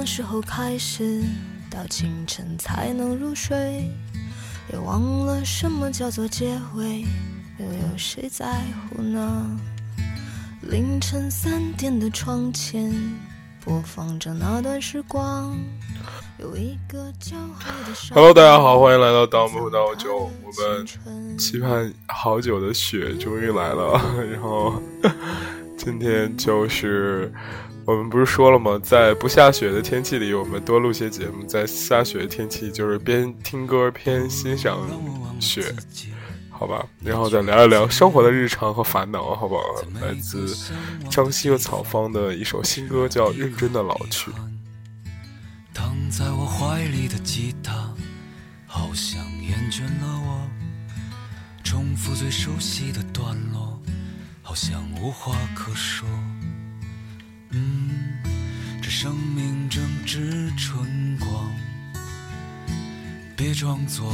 什么时候开始，到清晨才能入睡，也忘了什么叫做结尾，又有谁在乎呢？凌晨三点的窗前，播放着那段时光。有一个骄傲的 Hello，大家好，欢迎来到盗墓道酒。我们期盼好久的雪终于来了，然后今天就是我们不是说了吗？在不下雪的天气里，我们多录些节目；在下雪的天气，就是边听歌边欣赏雪，好吧？然后再聊一聊生活的日常和烦恼，好不好？来自张希和草方的一首新歌，叫《认真的老去》。躺在我怀里的吉他，好像厌倦了我，重复最熟悉的段落，好像无话可说。嗯，这生命正值春光，别装作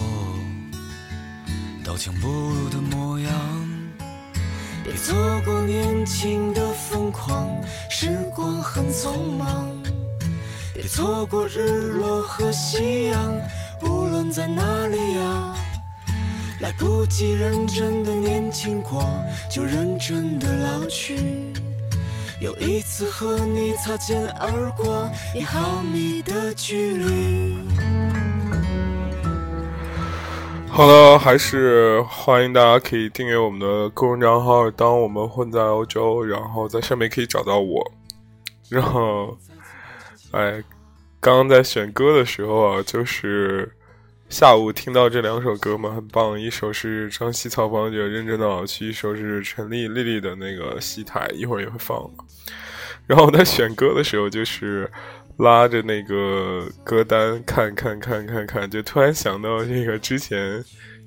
刀枪不入的模样，别错过年轻的疯狂，时光很匆忙。别错过日落和夕阳，无论在哪里呀，来不及认真的年轻过，就认真的老去。有一次和你擦肩而过，一毫米的距离。好了，还是欢迎大家可以订阅我们的个人账号，当我们混在欧洲，然后在上面可以找到我，然后。哎，刚刚在选歌的时候啊，就是下午听到这两首歌嘛，很棒。一首是张希曹芳就认真的老去，一首是陈丽丽丽的那个戏台，一会儿也会放。然后我在选歌的时候，就是拉着那个歌单看看看看看，就突然想到这个之前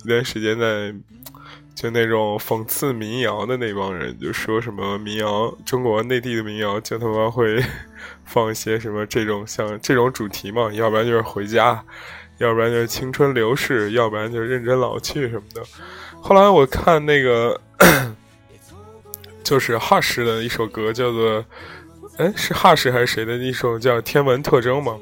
一段时间在就那种讽刺民谣的那帮人，就说什么民谣中国内地的民谣就他妈会。放一些什么这种像这种主题嘛？要不然就是回家，要不然就是青春流逝，要不然就是认真老去什么的。后来我看那个，就是哈士的一首歌，叫做哎是哈士还是谁的一首叫《天文特征》嘛？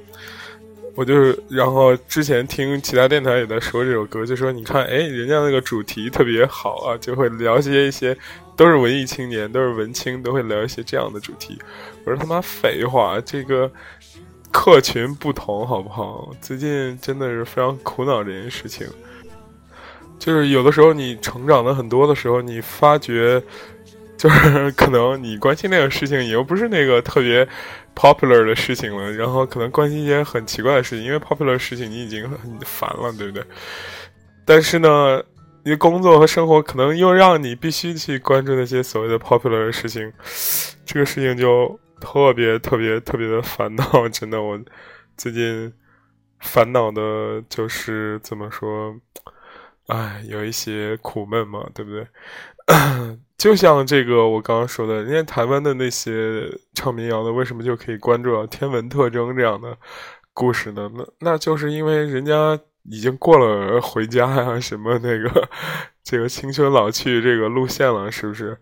我就是，然后之前听其他电台也在说这首歌，就说你看，哎，人家那个主题特别好啊，就会聊些一些。都是文艺青年，都是文青，都会聊一些这样的主题。我说他妈废话，这个客群不同，好不好？最近真的是非常苦恼这件事情。就是有的时候你成长的很多的时候，你发觉，就是可能你关心那个事情，也又不是那个特别 popular 的事情了。然后可能关心一些很奇怪的事情，因为 popular 的事情你已经很烦了，对不对？但是呢。你工作和生活可能又让你必须去关注那些所谓的 popular 的事情，这个事情就特别特别特别的烦恼。真的，我最近烦恼的就是怎么说，哎，有一些苦闷嘛，对不对？就像这个我刚刚说的，人家台湾的那些唱民谣的，为什么就可以关注到天文特征这样的故事呢？那那就是因为人家。已经过了回家呀，什么那个，这个青春老去这个路线了，是不是？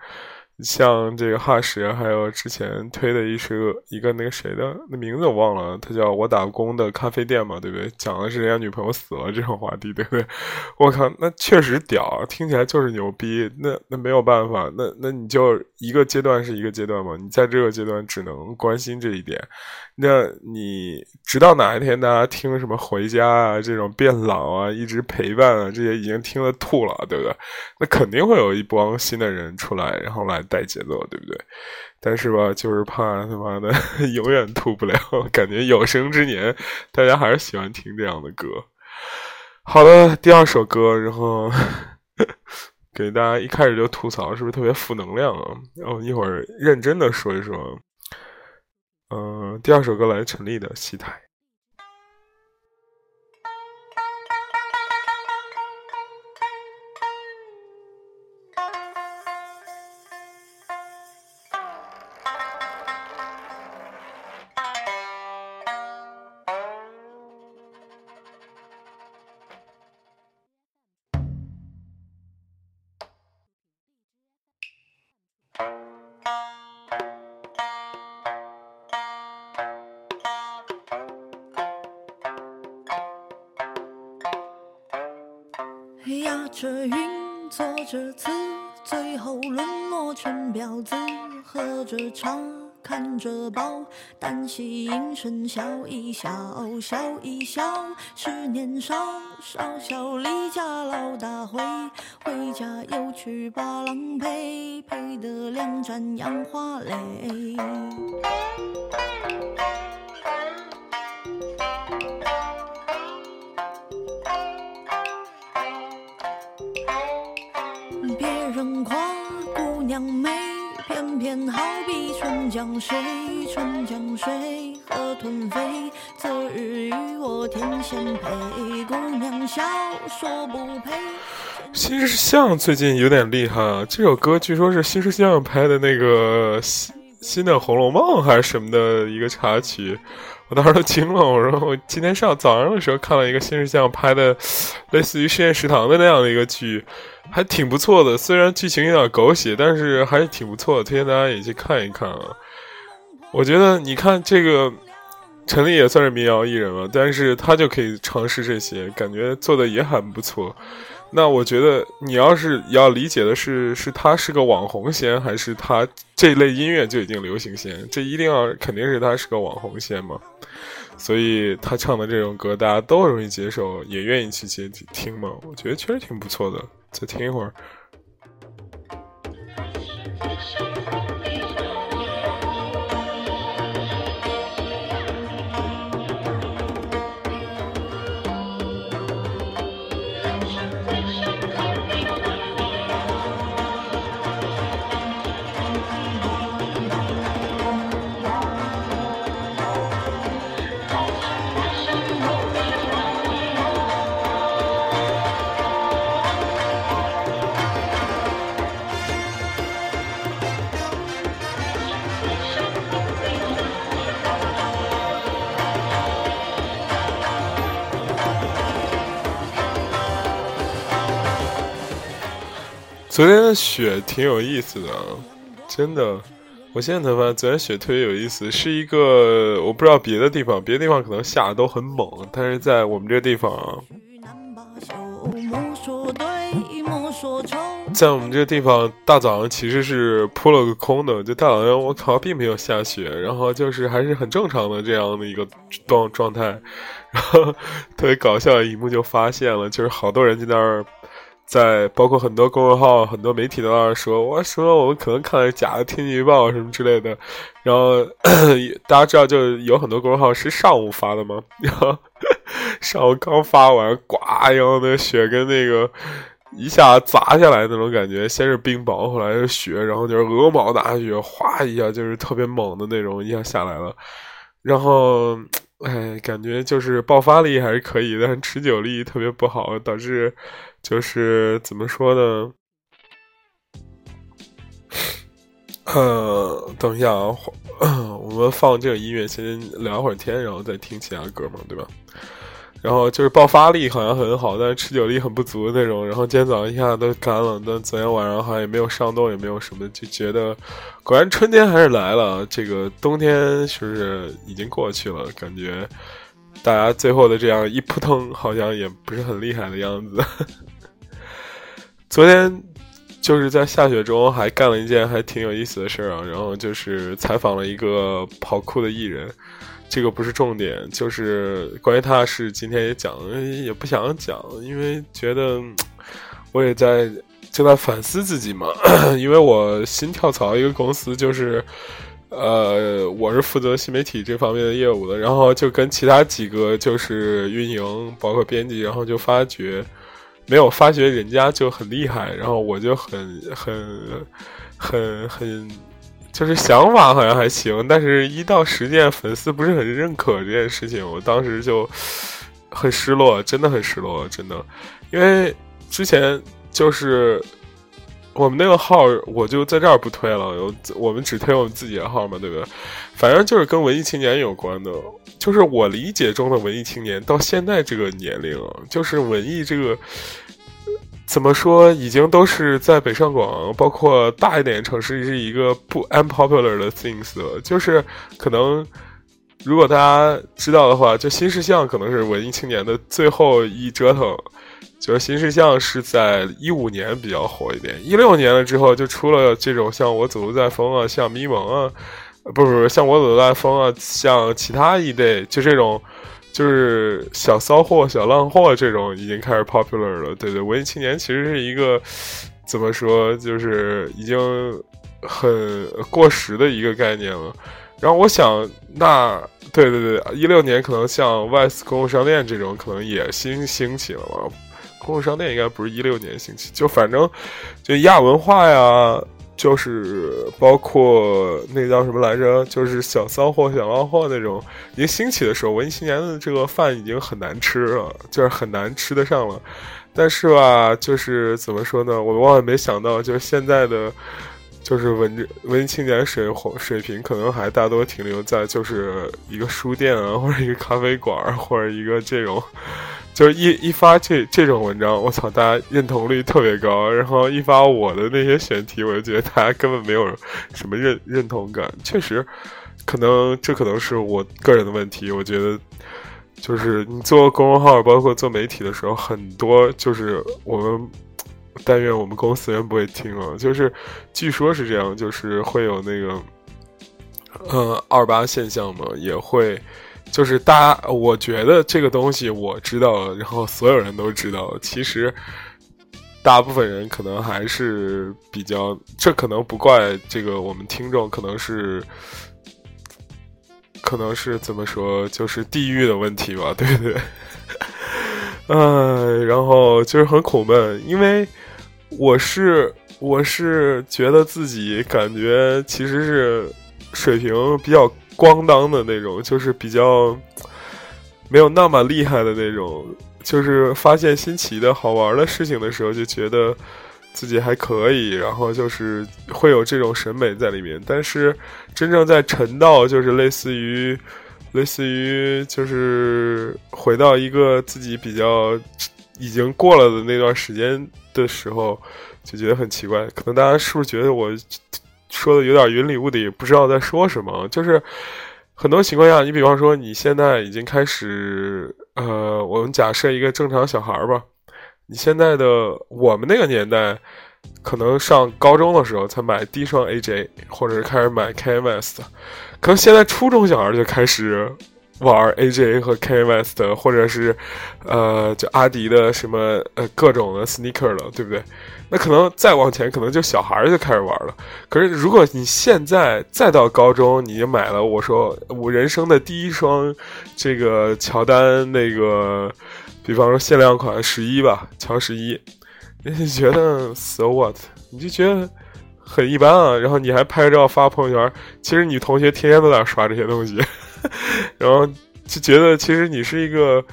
像这个哈什，还有之前推的一是一个那个谁的那名字我忘了，他叫我打工的咖啡店嘛，对不对？讲的是人家女朋友死了这种话题，对不对？我靠，那确实屌，听起来就是牛逼。那那没有办法，那那你就一个阶段是一个阶段嘛，你在这个阶段只能关心这一点。那你直到哪一天大家听什么回家啊，这种变老啊，一直陪伴啊，这些已经听了吐了，对不对？那肯定会有一帮新的人出来，然后来带节奏，对不对？但是吧，就是怕他妈的 永远吐不了，感觉有生之年大家还是喜欢听这样的歌。好的，第二首歌，然后 给大家一开始就吐槽，是不是特别负能量啊？然后一会儿认真的说一说。第二首歌来自陈粒的《戏台》。一笑，笑一笑是年少，少小离家老大回，回家又去把郎陪，陪得两盏杨花泪。别人夸姑娘美。偏偏好比春江水，春江水，河豚飞。择日与我天仙配，姑娘笑说不配。新世相最近有点厉害啊！这首歌据说是新世相拍的那个新新的《红楼梦》还是什么的一个插曲，我当时都惊了。我说我今天上早上的时候看了一个新世相拍的，类似于实验食堂的那样的一个剧。还挺不错的，虽然剧情有点狗血，但是还是挺不错的，推荐大家也去看一看啊！我觉得你看这个陈立也算是民谣艺人了，但是他就可以尝试这些，感觉做的也很不错。那我觉得你要是要理解的是，是他是个网红先，还是他这类音乐就已经流行先？这一定要肯定是他是个网红先嘛？所以他唱的这种歌大家都容易接受，也愿意去接听嘛？我觉得确实挺不错的。再听一会儿。昨天的雪挺有意思的，真的。我现在才发现，昨天雪特别有意思，是一个我不知道别的地方，别的地方可能下的都很猛，但是在我们这个地方，在我们这个地方，大早上其实是扑了个空的，就大早上我靠，并没有下雪，然后就是还是很正常的这样的一个状状态，然后特别搞笑的一幕就发现了，就是好多人在那儿。在包括很多公众号、很多媒体都在说，我说我们可能看的是假的天气预报什么之类的。然后 大家知道，就有很多公众号是上午发的吗？然后上午刚发完，呱，然后那雪跟那个一下砸下来那种感觉，先是冰雹，后来是雪，然后就是鹅毛大雪，哗一下就是特别猛的那种，一下下来了。然后，哎，感觉就是爆发力还是可以，但是持久力特别不好，导致。就是怎么说呢？呃，等一下啊，我们放这个音乐，先聊会儿天，然后再听其他歌嘛，对吧？然后就是爆发力好像很好，但是持久力很不足的那种。然后今天早上一下都干了，但昨天晚上好像也没有上冻，也没有什么，就觉得果然春天还是来了。这个冬天是不是已经过去了？感觉大家最后的这样一扑腾，好像也不是很厉害的样子。昨天就是在下雪中还干了一件还挺有意思的事儿啊，然后就是采访了一个跑酷的艺人，这个不是重点，就是关于他是，今天也讲，也不想讲，因为觉得我也在正在反思自己嘛，因为我新跳槽一个公司，就是呃，我是负责新媒体这方面的业务的，然后就跟其他几个就是运营，包括编辑，然后就发觉。没有发觉人家就很厉害，然后我就很很很很，就是想法好像还行，但是一到实践，粉丝不是很认可这件事情，我当时就很失落，真的很失落，真的，因为之前就是我们那个号，我就在这儿不推了，我我们只推我们自己的号嘛，对不对？反正就是跟文艺青年有关的。就是我理解中的文艺青年，到现在这个年龄，就是文艺这个怎么说，已经都是在北上广，包括大一点城市是一个不 unpopular 的 things 了。就是可能，如果大家知道的话，就新世相可能是文艺青年的最后一折腾，就是新事项是在一五年比较火一点，一六年了之后就出了这种像我走路在风啊，像迷蒙啊，不不不，像我走路在风啊，像其他一类就这种，就是小骚货、小浪货这种已经开始 popular 了。对对，文艺青年其实是一个怎么说，就是已经很过时的一个概念了。然后我想，那对对对，一六年可能像 Vice 公共商店这种可能也兴兴起了嘛。公共商店应该不是一六年兴起，就反正就亚文化呀，就是包括那叫什么来着，就是小骚货、小浪货那种，已经兴起的时候，文艺青年的这个饭已经很难吃了，就是很难吃得上了。但是吧，就是怎么说呢？我万万没想到，就是现在的就是文文艺青年水水平，可能还大多停留在就是一个书店啊，或者一个咖啡馆，或者一个这种。就是一一发这这种文章，我操，大家认同率特别高。然后一发我的那些选题，我就觉得大家根本没有什么认认同感。确实，可能这可能是我个人的问题。我觉得，就是你做公众号，包括做媒体的时候，很多就是我们但愿我们公司人不会听啊。就是据说是这样，就是会有那个，呃，二八现象嘛，也会。就是大家，我觉得这个东西我知道，然后所有人都知道。其实，大部分人可能还是比较，这可能不怪这个我们听众，可能是，可能是怎么说，就是地域的问题吧，对不对？嗯，然后就是很苦闷，因为我是我是觉得自己感觉其实是水平比较。咣当的那种，就是比较没有那么厉害的那种。就是发现新奇的好玩的事情的时候，就觉得自己还可以，然后就是会有这种审美在里面。但是真正在沉到，就是类似于类似于就是回到一个自己比较已经过了的那段时间的时候，就觉得很奇怪。可能大家是不是觉得我？说的有点云里雾里，不知道在说什么。就是很多情况下，你比方说你现在已经开始，呃，我们假设一个正常小孩吧，你现在的我们那个年代，可能上高中的时候才买第一双 AJ，或者是开始买 KMS 的，可能现在初中小孩就开始玩 AJ 和 KMS 的，或者是呃，就阿迪的什么呃各种的 sneaker 了，对不对？那可能再往前，可能就小孩就开始玩了。可是如果你现在再到高中，你就买了我说我人生的第一双这个乔丹那个，比方说限量款十一吧，乔十一，你就觉得 so what？你就觉得很一般啊。然后你还拍照发朋友圈，其实你同学天天都在刷这些东西，然后就觉得其实你是一个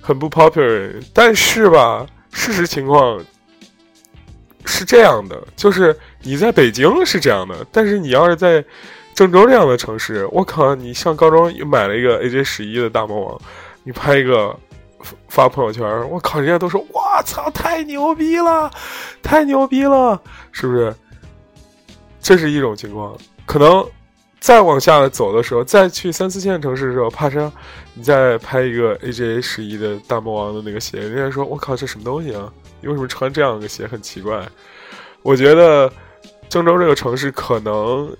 很不 popular 人。但是吧，事实情况。是这样的，就是你在北京是这样的，但是你要是在郑州这样的城市，我靠，你上高中又买了一个 AJ 十一的大魔王，你拍一个发朋友圈，我靠，人家都说我操，太牛逼了，太牛逼了，是不是？这是一种情况，可能再往下走的时候，再去三四线城市的时候，怕是你再拍一个 AJ 十一的大魔王的那个鞋，人家说我靠，这什么东西啊？你为什么穿这样的鞋很奇怪？我觉得郑州这个城市可能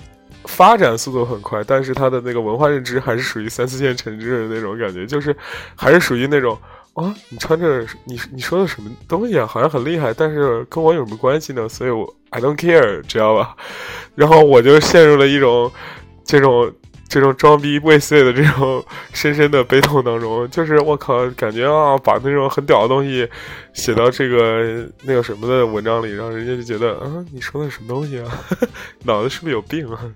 发展速度很快，但是它的那个文化认知还是属于三四线城市的那种感觉，就是还是属于那种啊，你穿着你你说的什么东西啊，好像很厉害，但是跟我有什么关系呢？所以我 I don't care，知道吧？然后我就陷入了一种这种。这种装逼未遂的这种深深的悲痛当中，就是我靠，感觉啊，把那种很屌的东西写到这个那个什么的文章里，让人家就觉得啊，你说的什么东西啊？脑子是不是有病啊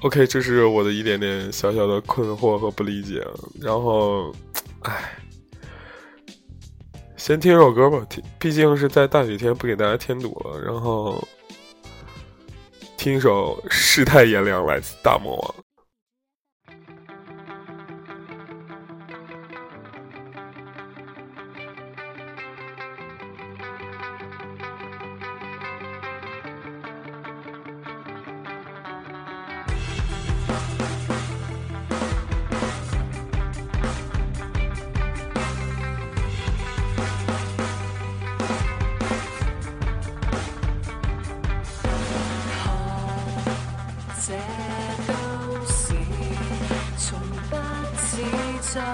？OK，这是我的一点点小小的困惑和不理解。然后，唉，先听首歌吧，听，毕竟是在大雨天，不给大家添堵了。然后。听首《世态炎凉》，来自大魔王。昨日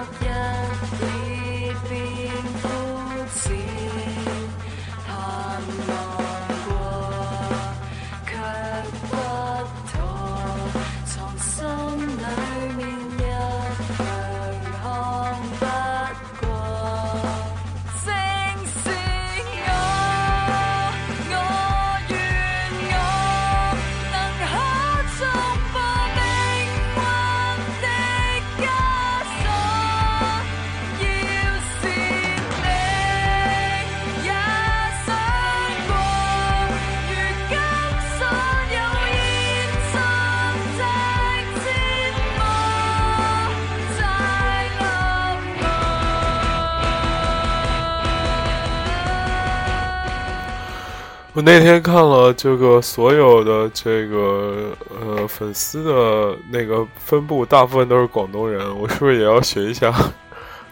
我那天看了这个所有的这个呃粉丝的那个分布，大部分都是广东人，我是不是也要学一下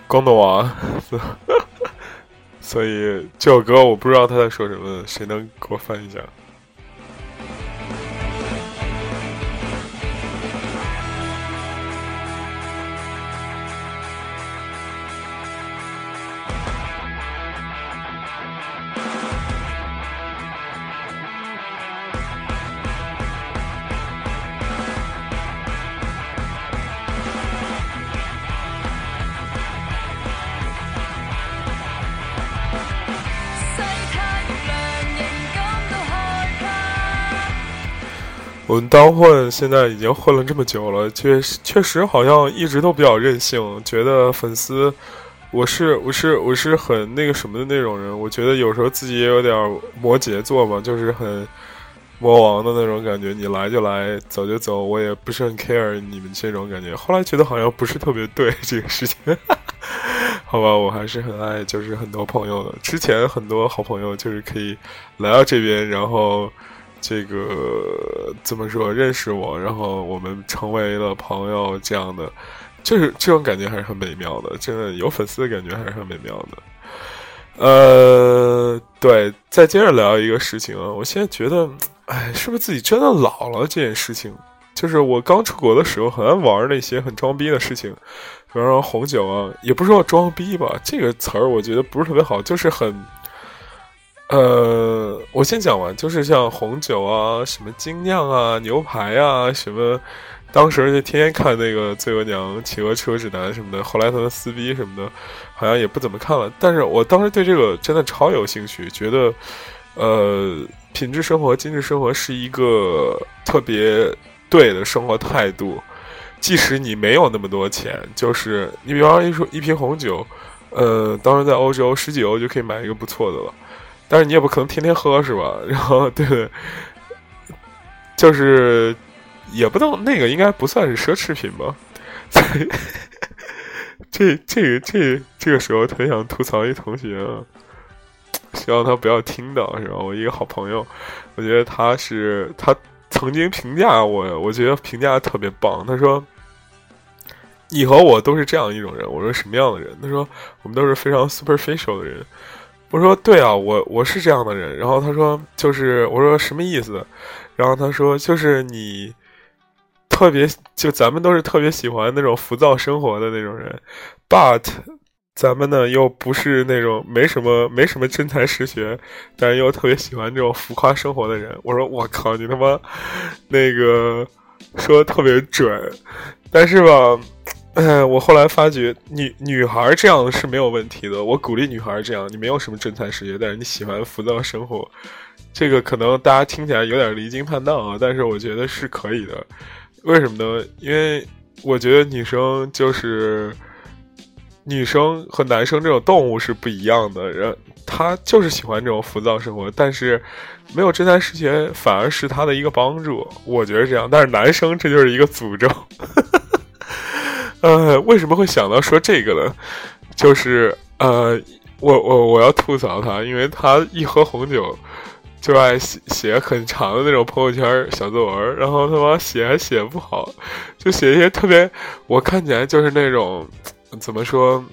广东话？所以这首歌我不知道他在说什么，谁能给我翻译一下？我们当混现在已经混了这么久了，确实确实好像一直都比较任性，觉得粉丝，我是我是我是很那个什么的那种人，我觉得有时候自己也有点摩羯座嘛，就是很魔王的那种感觉，你来就来，走就走，我也不是很 care 你们这种感觉。后来觉得好像不是特别对这个事情，好吧，我还是很爱就是很多朋友的，之前很多好朋友就是可以来到这边，然后。这个怎么说认识我，然后我们成为了朋友，这样的，就是这种感觉还是很美妙的，真的有粉丝的感觉还是很美妙的。呃，对，再接着聊一个事情啊，我现在觉得，哎，是不是自己真的老了？这件事情，就是我刚出国的时候很爱玩那些很装逼的事情，比方说红酒啊，也不是说装逼吧，这个词儿我觉得不是特别好，就是很。呃，我先讲完，就是像红酒啊、什么精酿啊、牛排啊，什么，当时就天天看那个《罪恶娘企鹅车指南》什么的，后来他们撕逼什么的，好像也不怎么看了。但是我当时对这个真的超有兴趣，觉得，呃，品质生活、精致生活是一个特别对的生活态度。即使你没有那么多钱，就是你比方说一瓶红酒，呃，当时在欧洲十几欧就可以买一个不错的了。但是你也不可能天天喝是吧？然后对，就是也不能那个应该不算是奢侈品吧？这这个这这个时候特别想吐槽一同学，希望他不要听到是吧？我一个好朋友，我觉得他是他曾经评价我，我觉得评价特别棒。他说：“你和我都是这样一种人。”我说：“什么样的人？”他说：“我们都是非常 superficial 的人。”我说对啊，我我是这样的人。然后他说就是我说什么意思？然后他说就是你特别就咱们都是特别喜欢那种浮躁生活的那种人，but 咱们呢又不是那种没什么没什么真才实学，但是又特别喜欢这种浮夸生活的人。我说我靠，你他妈那个说的特别准，但是吧。哎，我后来发觉，女女孩这样是没有问题的。我鼓励女孩这样，你没有什么真才实学，但是你喜欢浮躁生活，这个可能大家听起来有点离经叛道啊，但是我觉得是可以的。为什么呢？因为我觉得女生就是女生和男生这种动物是不一样的，人他就是喜欢这种浮躁生活，但是没有真才实学反而是他的一个帮助。我觉得这样，但是男生这就是一个诅咒。呃，为什么会想到说这个呢？就是呃，我我我要吐槽他，因为他一喝红酒就爱写写很长的那种朋友圈小作文，然后他妈写还写不好，就写一些特别我看起来就是那种怎么说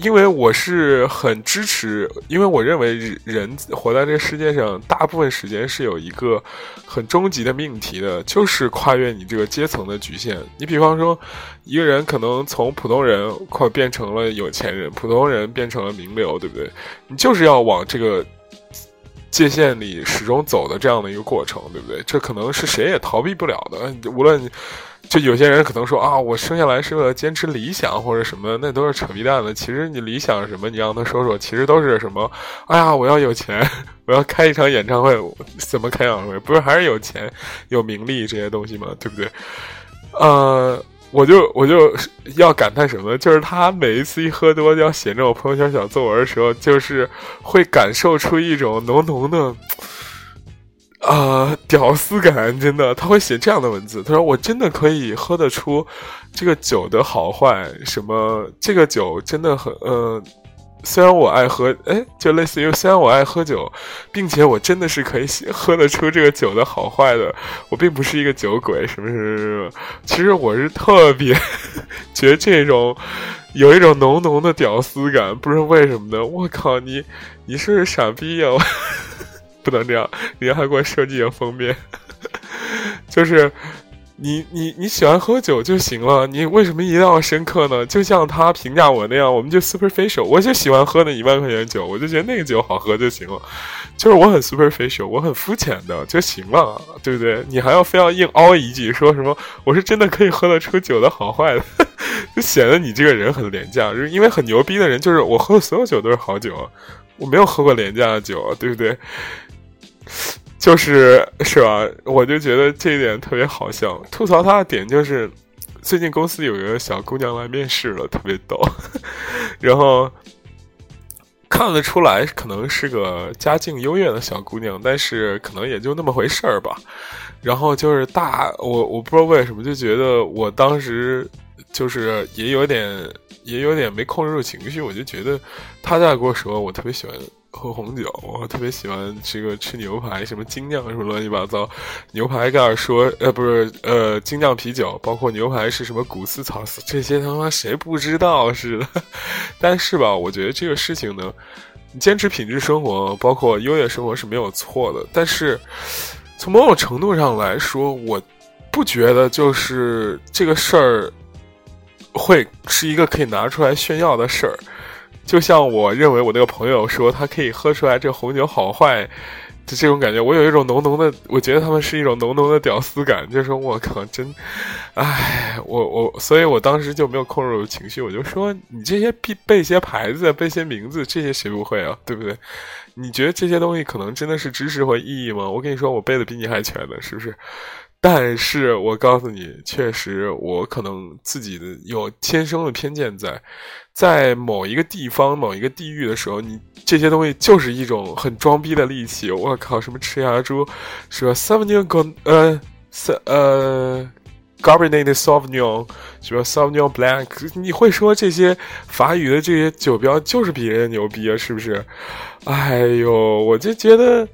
因为我是很支持，因为我认为人活在这个世界上，大部分时间是有一个很终极的命题的，就是跨越你这个阶层的局限。你比方说，一个人可能从普通人快变成了有钱人，普通人变成了名流，对不对？你就是要往这个界限里始终走的这样的一个过程，对不对？这可能是谁也逃避不了的，无论。就有些人可能说啊，我生下来是为了坚持理想或者什么，那都是扯皮蛋的。其实你理想什么，你让他说说，其实都是什么？哎呀，我要有钱，我要开一场演唱会，怎么开演唱会？不是还是有钱、有名利这些东西吗？对不对？呃，我就我就要感叹什么？就是他每一次一喝多要写这种朋友圈小作文的时候，就是会感受出一种浓浓的。啊，屌丝感真的，他会写这样的文字。他说：“我真的可以喝得出这个酒的好坏，什么这个酒真的很……呃，虽然我爱喝，哎，就类似于虽然我爱喝酒，并且我真的是可以喝得出这个酒的好坏的。我并不是一个酒鬼，什么什么什么。其实我是特别 觉得这种有一种浓浓的屌丝感，不知道为什么呢？我靠，你你是不是傻逼呀？” 不能这样，人家还给我设计个封面，就是你你你喜欢喝酒就行了，你为什么一定要深刻呢？就像他评价我那样，我们就 superficial，我就喜欢喝那一万块钱酒，我就觉得那个酒好喝就行了，就是我很 superficial，我很肤浅的就行了，对不对？你还要非要硬凹一句说什么我是真的可以喝得出酒的好坏的，就显得你这个人很廉价，就因为很牛逼的人，就是我喝的所有酒都是好酒，我没有喝过廉价的酒，对不对？就是是吧？我就觉得这一点特别好笑。吐槽他的点就是，最近公司有一个小姑娘来面试了，特别逗。然后看得出来，可能是个家境优越的小姑娘，但是可能也就那么回事儿吧。然后就是大我我不知道为什么就觉得我当时就是也有点也有点没控制住情绪，我就觉得他在跟我说，我特别喜欢。喝红酒，我特别喜欢这个吃牛排，什么精酿什么乱七八糟，牛排盖说呃不是呃精酿啤酒，包括牛排是什么古斯草斯，这些他妈谁不知道似的？但是吧，我觉得这个事情呢，你坚持品质生活，包括优越生活是没有错的。但是从某种程度上来说，我不觉得就是这个事儿会是一个可以拿出来炫耀的事儿。就像我认为我那个朋友说他可以喝出来这红酒好坏的这种感觉，我有一种浓浓的，我觉得他们是一种浓浓的屌丝感，就是我靠，真，哎，我我，所以我当时就没有控制住情绪，我就说你这些背背些牌子、背些名字，这些谁不会啊？对不对？你觉得这些东西可能真的是知识和意义吗？我跟你说，我背的比你还全呢，是不是？但是我告诉你，确实我可能自己的有天生的偏见在。在某一个地方、某一个地域的时候，你这些东西就是一种很装逼的利器。我靠，什么吃牙猪，说 Savignon，呃呃 g a r b e n a t Sauvignon，什么 Sauvignon Blanc，你会说这些法语的这些酒标就是比人家牛逼啊？是不是？哎呦，我就觉得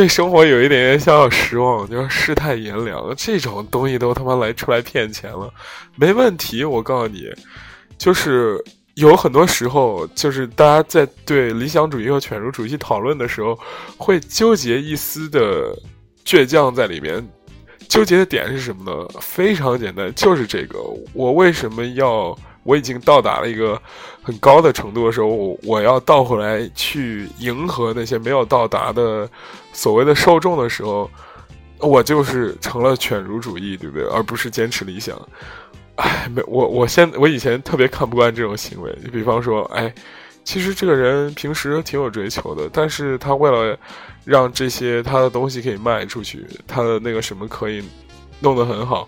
对生活有一点点小小失望，就是世态炎凉，这种东西都他妈来出来骗钱了，没问题，我告诉你。就是有很多时候，就是大家在对理想主义和犬儒主义讨论的时候，会纠结一丝的倔强在里面。纠结的点是什么呢？非常简单，就是这个：我为什么要？我已经到达了一个很高的程度的时候，我要倒回来去迎合那些没有到达的所谓的受众的时候，我就是成了犬儒主义，对不对？而不是坚持理想。哎，没我，我现我以前特别看不惯这种行为。你比方说，哎，其实这个人平时挺有追求的，但是他为了让这些他的东西可以卖出去，他的那个什么可以弄得很好，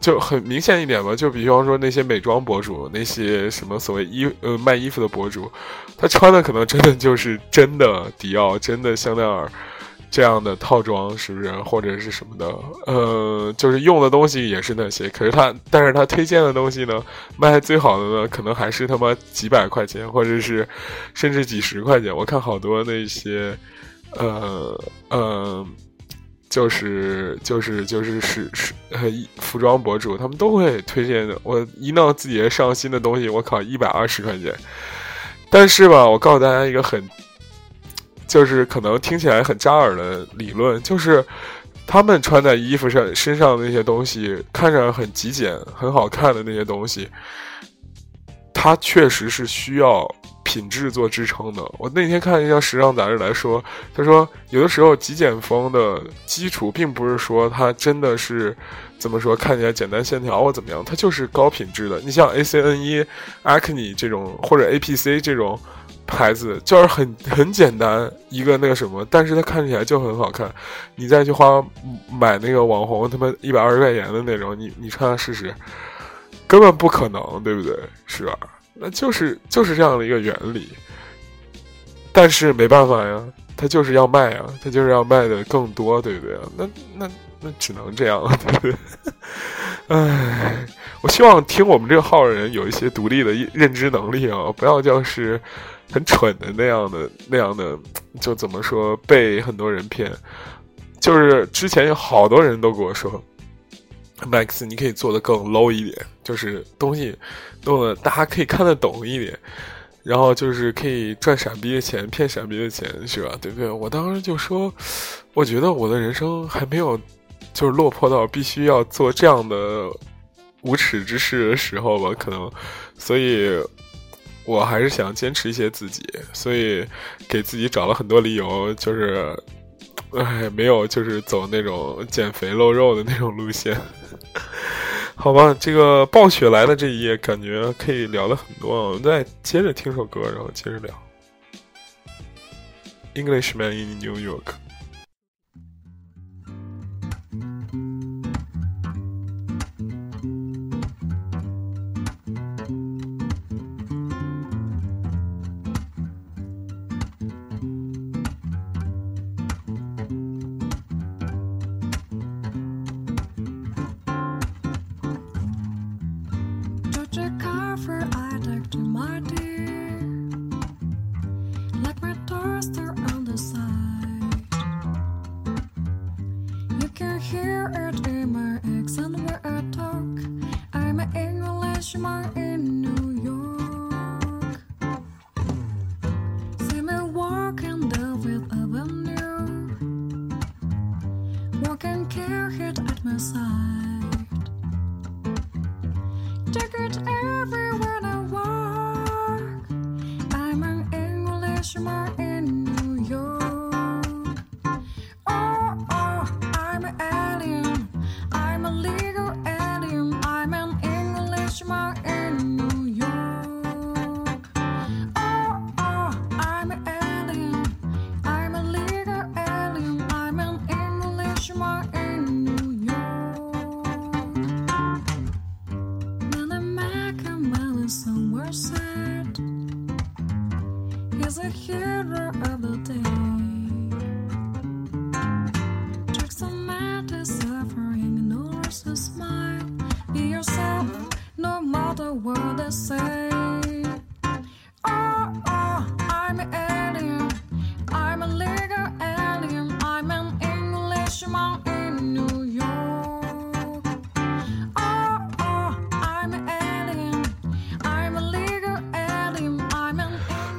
就很明显一点吧。就比方说那些美妆博主，那些什么所谓衣呃卖衣服的博主，他穿的可能真的就是真的迪奥，真的香奈儿。这样的套装是不是或者是什么的？呃，就是用的东西也是那些，可是他，但是他推荐的东西呢，卖最好的呢，可能还是他妈几百块钱，或者是甚至几十块钱。我看好多那些，呃呃，就是就是就是是是呃服装博主，他们都会推荐的。我一弄自己上新的东西，我靠，一百二十块钱。但是吧，我告诉大家一个很，就是可能听起来很扎耳的理论，就是他们穿在衣服上、身上的那些东西，看着很极简、很好看的那些东西，它确实是需要。品质做支撑的。我那天看一条时尚杂志来说，他说有的时候极简风的基础并不是说它真的是怎么说看起来简单线条或怎么样，它就是高品质的。你像 A C N E、Acne 这种或者 A P C 这种牌子，就是很很简单一个那个什么，但是它看起来就很好看。你再去花买那个网红他妈一百二十块钱的那种，你你穿上试试，根本不可能，对不对？是吧？那就是就是这样的一个原理，但是没办法呀，他就是要卖啊，他就是要卖的更多，对不对？那那那只能这样了，对不对？唉，我希望听我们这个号的人有一些独立的认知能力啊，不要就是很蠢的那样的那样的，就怎么说被很多人骗？就是之前有好多人都跟我说。Max，你可以做的更 low 一点，就是东西弄得大家可以看得懂一点，然后就是可以赚傻逼的钱，骗傻逼的钱，是吧？对不对？我当时就说，我觉得我的人生还没有就是落魄到必须要做这样的无耻之事的时候吧，可能，所以我还是想坚持一些自己，所以给自己找了很多理由，就是。哎，没有，就是走那种减肥露肉的那种路线，好吧。这个暴雪来的这一页，感觉可以聊的很多。我们再接着听首歌，然后接着聊。Englishman in New York。Martin.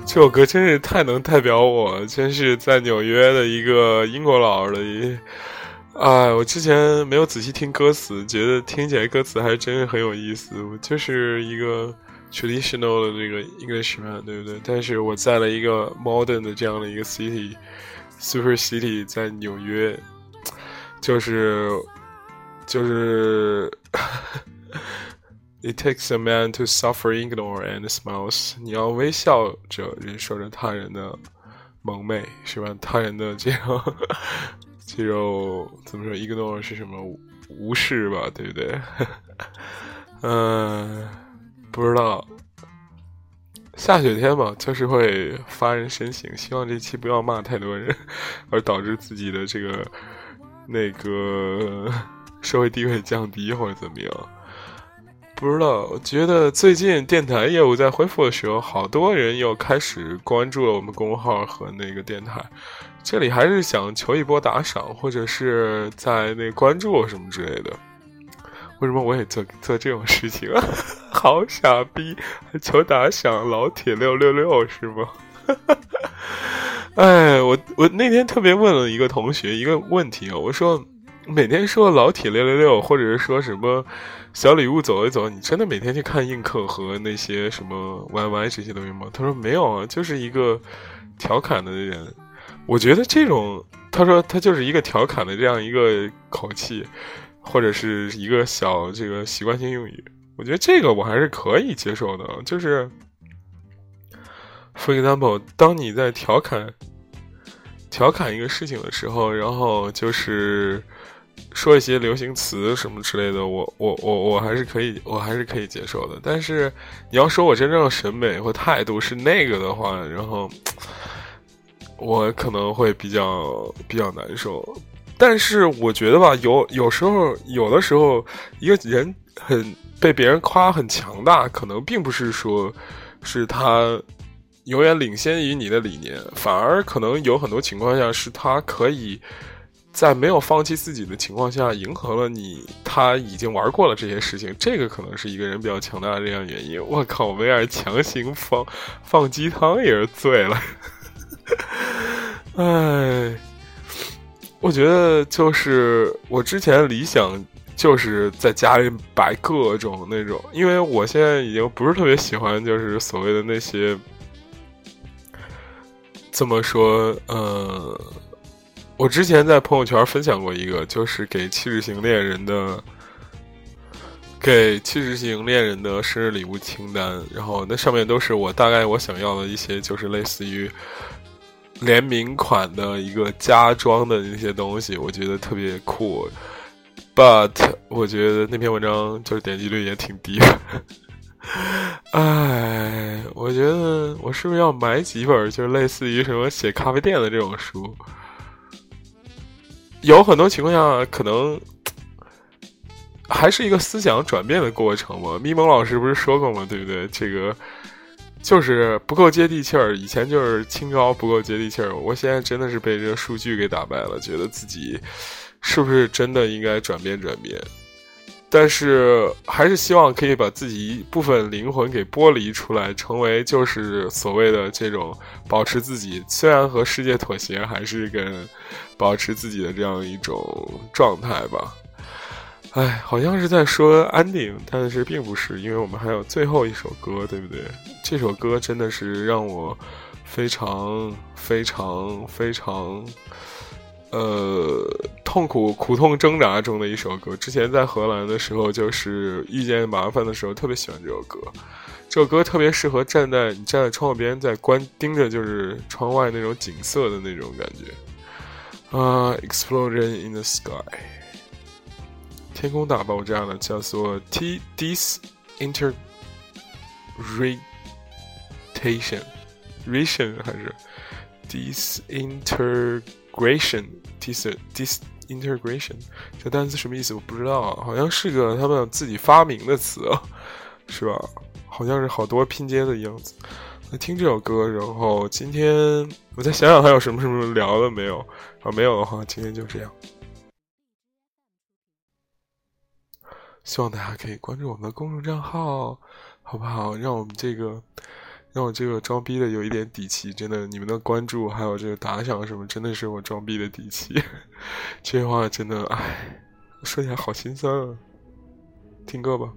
这首歌真是太能代表我，真是在纽约的一个英国佬的一，哎，我之前没有仔细听歌词，觉得听起来歌词还真是很有意思。我就是一个 traditional 的那个 Englishman，对不对？但是我在了一个 modern 的这样的一个 city，super city，在纽约，就是就是。It takes a man to suffer, ignore, and smiles。你要微笑着忍受着他人的蒙昧，是吧？他人的这种肌肉怎么说？ignore 是什么？无视吧，对不对？嗯，不知道。下雪天嘛，就是会发人深省。希望这期不要骂太多人，而导致自己的这个那个社会地位降低或者怎么样。不知道，我觉得最近电台业务在恢复的时候，好多人又开始关注了我们公众号和那个电台。这里还是想求一波打赏，或者是在那关注我什么之类的。为什么我也做做这种事情啊？好傻逼，求打赏，老铁六六六是吗？哎，我我那天特别问了一个同学一个问题啊，我说 每天说老铁六六六，或者是说什么小礼物走一走，你真的每天去看映客和那些什么 YY 这些东西吗？他说没有啊，就是一个调侃的人。我觉得这种，他说他就是一个调侃的这样一个口气，或者是一个小这个习惯性用语。我觉得这个我还是可以接受的，就是，for example，当你在调侃调侃一个事情的时候，然后就是说一些流行词什么之类的，我我我我还是可以，我还是可以接受的。但是你要说我真正的审美或态度是那个的话，然后我可能会比较比较难受。但是我觉得吧，有有时候有的时候一个人很。被别人夸很强大，可能并不是说，是他永远领先于你的理念，反而可能有很多情况下是他可以在没有放弃自己的情况下，迎合了你。他已经玩过了这些事情，这个可能是一个人比较强大的力量原因。我靠，我们要是强行放放鸡汤也是醉了。哎，我觉得就是我之前理想。就是在家里摆各种那种，因为我现在已经不是特别喜欢，就是所谓的那些，怎么说？呃，我之前在朋友圈分享过一个，就是给气质型恋人的，给气质型恋人的生日礼物清单，然后那上面都是我大概我想要的一些，就是类似于联名款的一个家装的那些东西，我觉得特别酷。But 我觉得那篇文章就是点击率也挺低的。哎，我觉得我是不是要买几本，就是类似于什么写咖啡店的这种书？有很多情况下，可能还是一个思想转变的过程嘛。咪蒙老师不是说过吗？对不对？这个就是不够接地气儿。以前就是清高不够接地气儿，我现在真的是被这个数据给打败了，觉得自己。是不是真的应该转变转变？但是还是希望可以把自己一部分灵魂给剥离出来，成为就是所谓的这种保持自己，虽然和世界妥协，还是跟保持自己的这样一种状态吧。哎，好像是在说安定，但是并不是，因为我们还有最后一首歌，对不对？这首歌真的是让我非常非常非常。呃，痛苦、苦痛挣扎中的一首歌。之前在荷兰的时候，就是遇见麻烦的时候，特别喜欢这首歌。这首歌特别适合站在你站在窗户边，在关盯着就是窗外那种景色的那种感觉。啊，Explosion in the Sky，天空大爆炸了，叫做 T Disintegration，Ration 还是 Disinter。Gration, dis disintegration，这单词什么意思？我不知道，好像是个他们自己发明的词，是吧？好像是好多拼接的样子。那听这首歌，然后今天我再想想还有什么什么聊的没有？啊，没有的话，今天就这样。希望大家可以关注我们的公众账号，好不好？让我们这个。让我这个装逼的有一点底气，真的，你们的关注还有这个打赏什么，真的是我装逼的底气。这话真的，唉，说起来好心酸啊。听歌吧。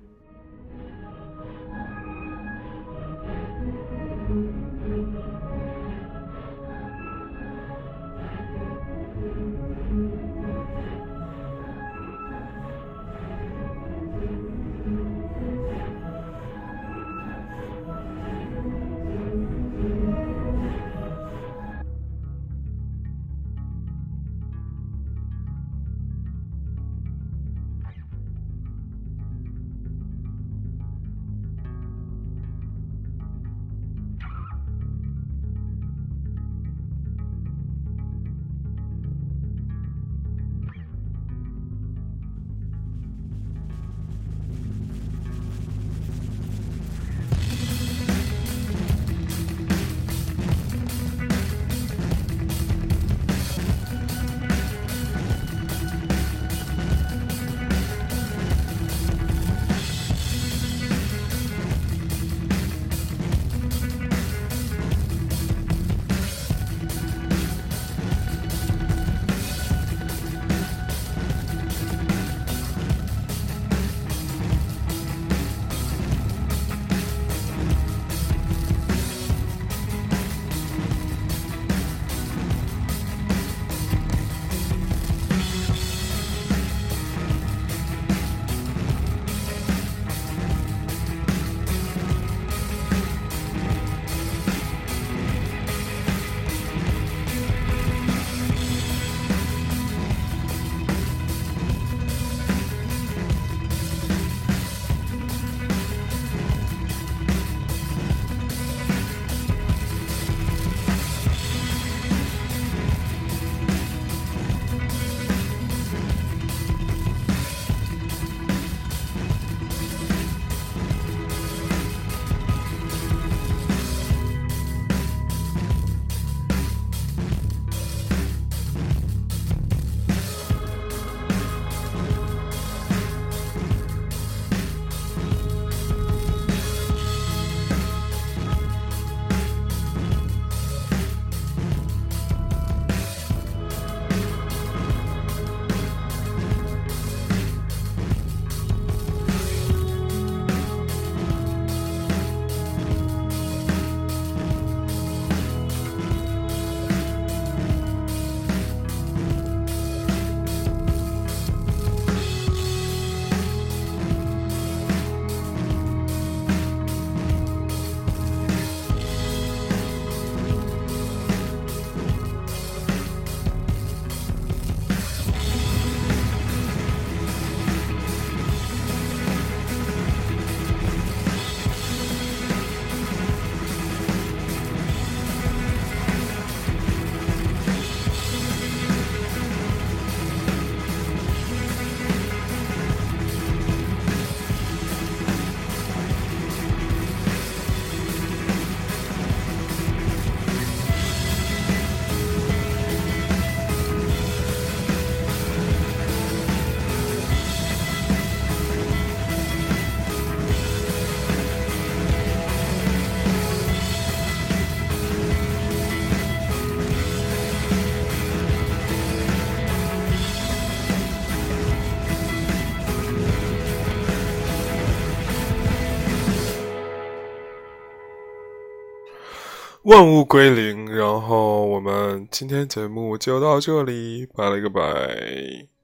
万物归零。然后我们今天节目就到这里，拜了个拜。